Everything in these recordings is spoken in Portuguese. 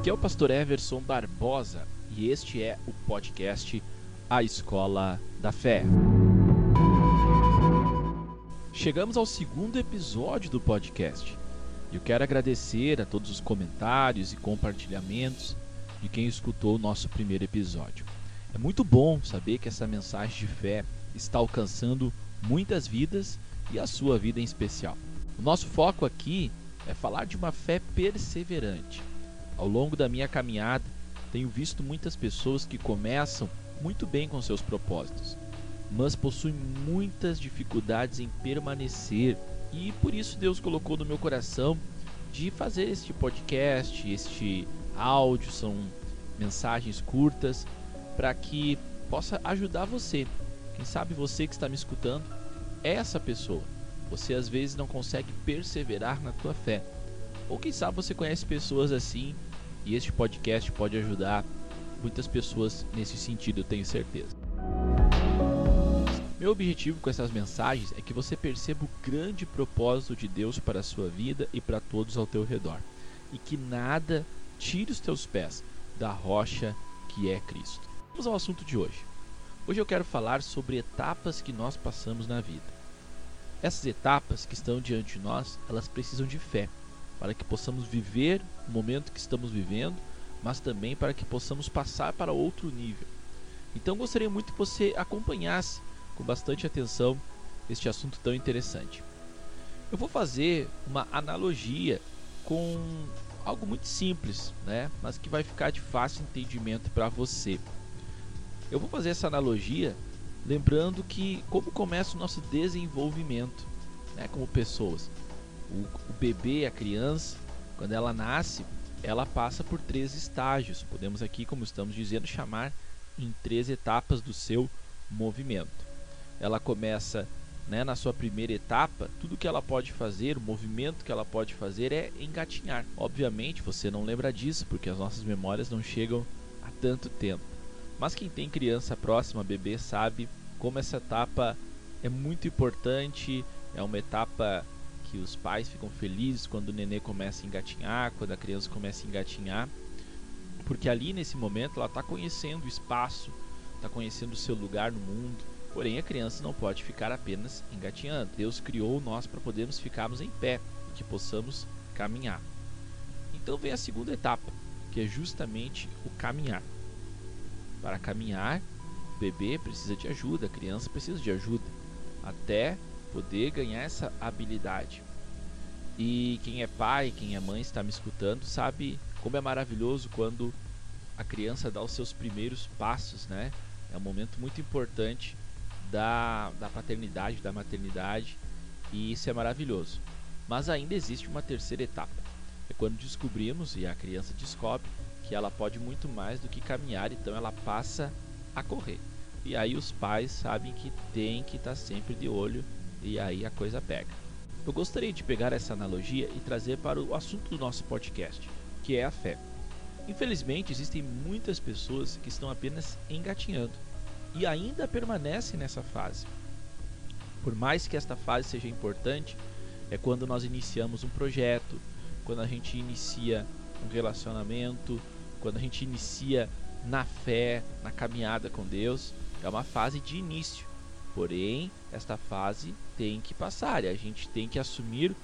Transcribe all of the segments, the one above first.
Aqui é o pastor Everson Barbosa e este é o podcast A Escola da Fé. Chegamos ao segundo episódio do podcast. Eu quero agradecer a todos os comentários e compartilhamentos de quem escutou o nosso primeiro episódio. É muito bom saber que essa mensagem de fé está alcançando muitas vidas e a sua vida em especial. O nosso foco aqui é falar de uma fé perseverante. Ao longo da minha caminhada, tenho visto muitas pessoas que começam muito bem com seus propósitos, mas possuem muitas dificuldades em permanecer, e por isso Deus colocou no meu coração de fazer este podcast, este áudio, são mensagens curtas para que possa ajudar você. Quem sabe você que está me escutando é essa pessoa. Você às vezes não consegue perseverar na tua fé. Ou quem sabe você conhece pessoas assim e este podcast pode ajudar muitas pessoas nesse sentido, eu tenho certeza. Meu objetivo com essas mensagens é que você perceba o grande propósito de Deus para a sua vida e para todos ao teu redor, e que nada tire os teus pés da rocha que é Cristo. Vamos ao assunto de hoje. Hoje eu quero falar sobre etapas que nós passamos na vida. Essas etapas que estão diante de nós, elas precisam de fé para que possamos viver o momento que estamos vivendo, mas também para que possamos passar para outro nível. Então gostaria muito que você acompanhasse com bastante atenção este assunto tão interessante. Eu vou fazer uma analogia com algo muito simples, né? mas que vai ficar de fácil entendimento para você. Eu vou fazer essa analogia lembrando que como começa o nosso desenvolvimento né, como pessoas. O, o bebê, a criança, quando ela nasce, ela passa por três estágios. Podemos aqui, como estamos dizendo, chamar em três etapas do seu movimento. Ela começa né, na sua primeira etapa, tudo que ela pode fazer, o movimento que ela pode fazer é engatinhar. Obviamente você não lembra disso, porque as nossas memórias não chegam há tanto tempo. Mas quem tem criança próxima, bebê, sabe como essa etapa é muito importante, é uma etapa que os pais ficam felizes quando o nenê começa a engatinhar, quando a criança começa a engatinhar, porque ali nesse momento ela está conhecendo o espaço, está conhecendo o seu lugar no mundo. Porém, a criança não pode ficar apenas engatinhando. Deus criou nós para podermos ficarmos em pé que possamos caminhar. Então vem a segunda etapa, que é justamente o caminhar. Para caminhar, o bebê precisa de ajuda, a criança precisa de ajuda, até poder ganhar essa habilidade. E quem é pai, quem é mãe está me escutando, sabe como é maravilhoso quando a criança dá os seus primeiros passos, né? É um momento muito importante da, da paternidade, da maternidade, e isso é maravilhoso. Mas ainda existe uma terceira etapa. É quando descobrimos, e a criança descobre, que ela pode muito mais do que caminhar, então ela passa a correr. E aí os pais sabem que tem que estar sempre de olho e aí a coisa pega. Eu gostaria de pegar essa analogia e trazer para o assunto do nosso podcast, que é a fé. Infelizmente, existem muitas pessoas que estão apenas engatinhando e ainda permanecem nessa fase. Por mais que esta fase seja importante, é quando nós iniciamos um projeto, quando a gente inicia um relacionamento, quando a gente inicia na fé, na caminhada com Deus, é uma fase de início. Porém, esta fase tem que passar e a gente tem que assumir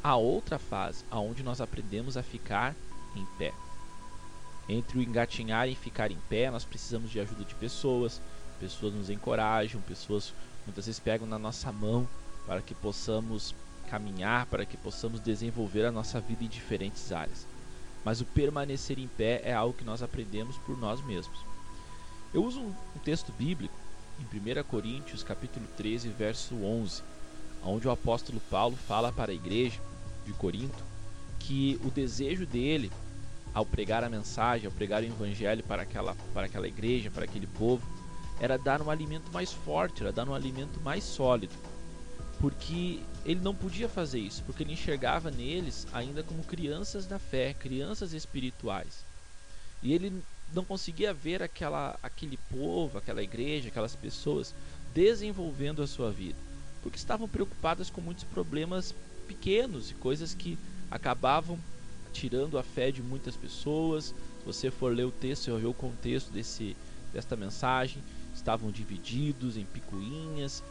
a outra fase, aonde nós aprendemos a ficar em pé. Entre o engatinhar e ficar em pé, nós precisamos de ajuda de pessoas, pessoas nos encorajam, pessoas muitas vezes pegam na nossa mão para que possamos caminhar, para que possamos desenvolver a nossa vida em diferentes áreas. Mas o permanecer em pé é algo que nós aprendemos por nós mesmos. Eu uso um texto bíblico em 1 Coríntios capítulo 13, verso 11, onde o apóstolo Paulo fala para a igreja de Corinto que o desejo dele ao pregar a mensagem, ao pregar o evangelho para aquela, para aquela igreja, para aquele povo, era dar um alimento mais forte, era dar um alimento mais sólido. Porque ele não podia fazer isso, porque ele enxergava neles ainda como crianças da fé, crianças espirituais. E ele não conseguia ver aquela, aquele povo, aquela igreja, aquelas pessoas desenvolvendo a sua vida, porque estavam preocupadas com muitos problemas pequenos e coisas que acabavam tirando a fé de muitas pessoas. Se você for ler o texto e ver o contexto desse, desta mensagem, estavam divididos em picuinhas,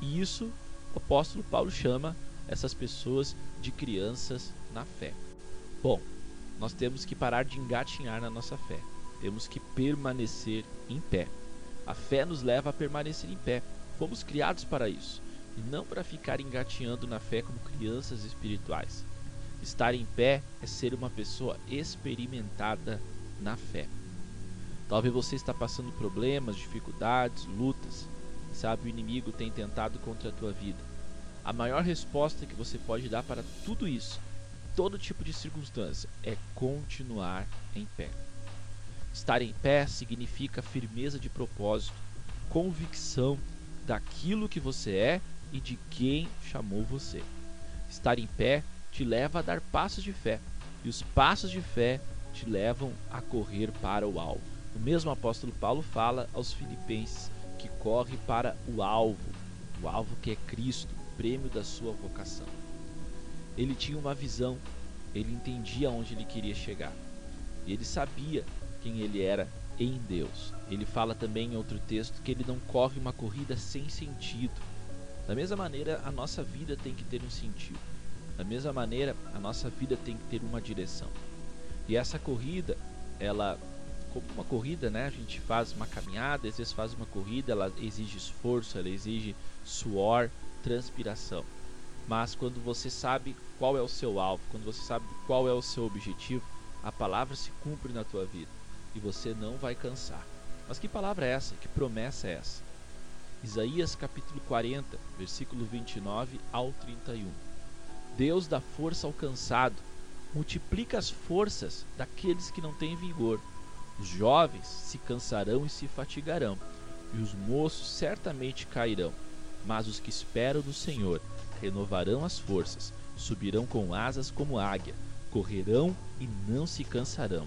e isso o apóstolo Paulo chama essas pessoas de crianças na fé. Bom, nós temos que parar de engatinhar na nossa fé. Temos que permanecer em pé. A fé nos leva a permanecer em pé. Fomos criados para isso, e não para ficar engatinhando na fé como crianças espirituais. Estar em pé é ser uma pessoa experimentada na fé. Talvez você está passando problemas, dificuldades, lutas. Sabe, o inimigo tem tentado contra a tua vida. A maior resposta que você pode dar para tudo isso, todo tipo de circunstância, é continuar em pé. Estar em pé significa firmeza de propósito, convicção daquilo que você é e de quem chamou você. Estar em pé te leva a dar passos de fé, e os passos de fé te levam a correr para o alvo. O mesmo apóstolo Paulo fala aos filipenses que corre para o alvo, o alvo que é Cristo, o prêmio da sua vocação. Ele tinha uma visão, ele entendia onde ele queria chegar. E ele sabia quem ele era em Deus. Ele fala também em outro texto que ele não corre uma corrida sem sentido. Da mesma maneira, a nossa vida tem que ter um sentido. Da mesma maneira, a nossa vida tem que ter uma direção. E essa corrida, ela como uma corrida, né? A gente faz uma caminhada, às vezes faz uma corrida, ela exige esforço, ela exige suor, transpiração. Mas quando você sabe qual é o seu alvo, quando você sabe qual é o seu objetivo, a palavra se cumpre na tua vida e você não vai cansar. Mas que palavra é essa? Que promessa é essa? Isaías capítulo 40, versículo 29 ao 31. Deus dá força ao cansado, multiplica as forças daqueles que não têm vigor. Os jovens se cansarão e se fatigarão, e os moços certamente cairão. Mas os que esperam no Senhor renovarão as forças, subirão com asas como águia, correrão e não se cansarão,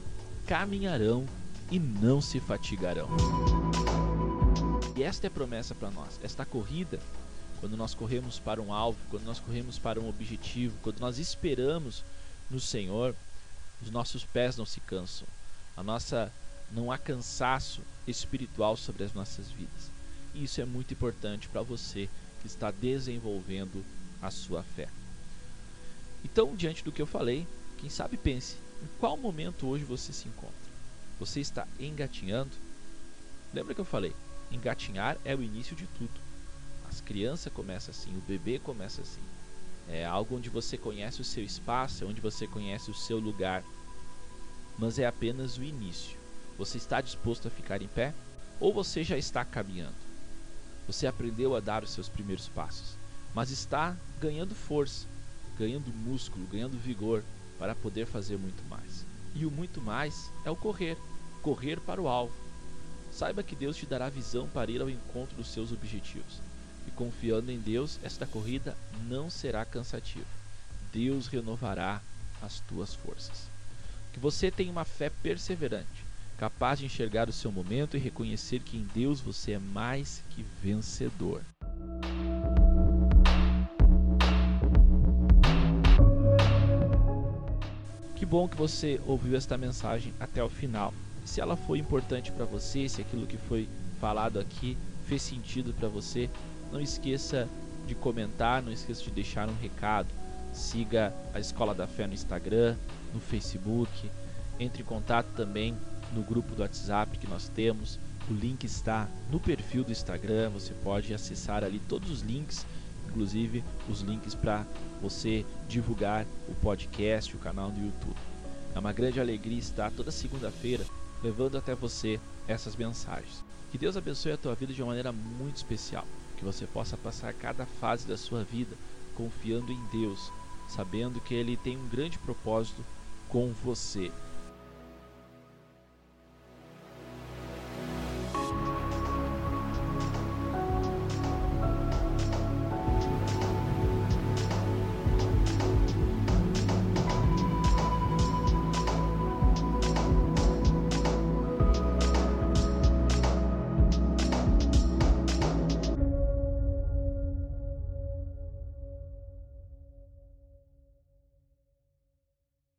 caminharão e não se fatigarão. E esta é a promessa para nós. Esta corrida, quando nós corremos para um alvo, quando nós corremos para um objetivo, quando nós esperamos no Senhor, os nossos pés não se cansam, a nossa não há cansaço espiritual sobre as nossas vidas. E isso é muito importante para você que está desenvolvendo a sua fé. Então, diante do que eu falei, quem sabe pense em qual momento hoje você se encontra. Você está engatinhando? Lembra que eu falei? Engatinhar é o início de tudo. As crianças começam assim, o bebê começa assim. É algo onde você conhece o seu espaço, é onde você conhece o seu lugar mas é apenas o início. Você está disposto a ficar em pé? Ou você já está caminhando? Você aprendeu a dar os seus primeiros passos, mas está ganhando força, ganhando músculo, ganhando vigor para poder fazer muito mais. E o muito mais é o correr correr para o alvo. Saiba que Deus te dará visão para ir ao encontro dos seus objetivos. E confiando em Deus, esta corrida não será cansativa. Deus renovará as tuas forças. Que você tenha uma fé perseverante, capaz de enxergar o seu momento e reconhecer que em Deus você é mais que vencedor. Que bom que você ouviu esta mensagem até o final. Se ela foi importante para você, se aquilo que foi falado aqui fez sentido para você, não esqueça de comentar, não esqueça de deixar um recado. Siga a Escola da Fé no Instagram, no Facebook. Entre em contato também no grupo do WhatsApp que nós temos. O link está no perfil do Instagram. Você pode acessar ali todos os links, inclusive os links para você divulgar o podcast, o canal do YouTube. É uma grande alegria estar toda segunda-feira levando até você essas mensagens. Que Deus abençoe a tua vida de uma maneira muito especial. Que você possa passar cada fase da sua vida confiando em Deus, sabendo que Ele tem um grande propósito com você.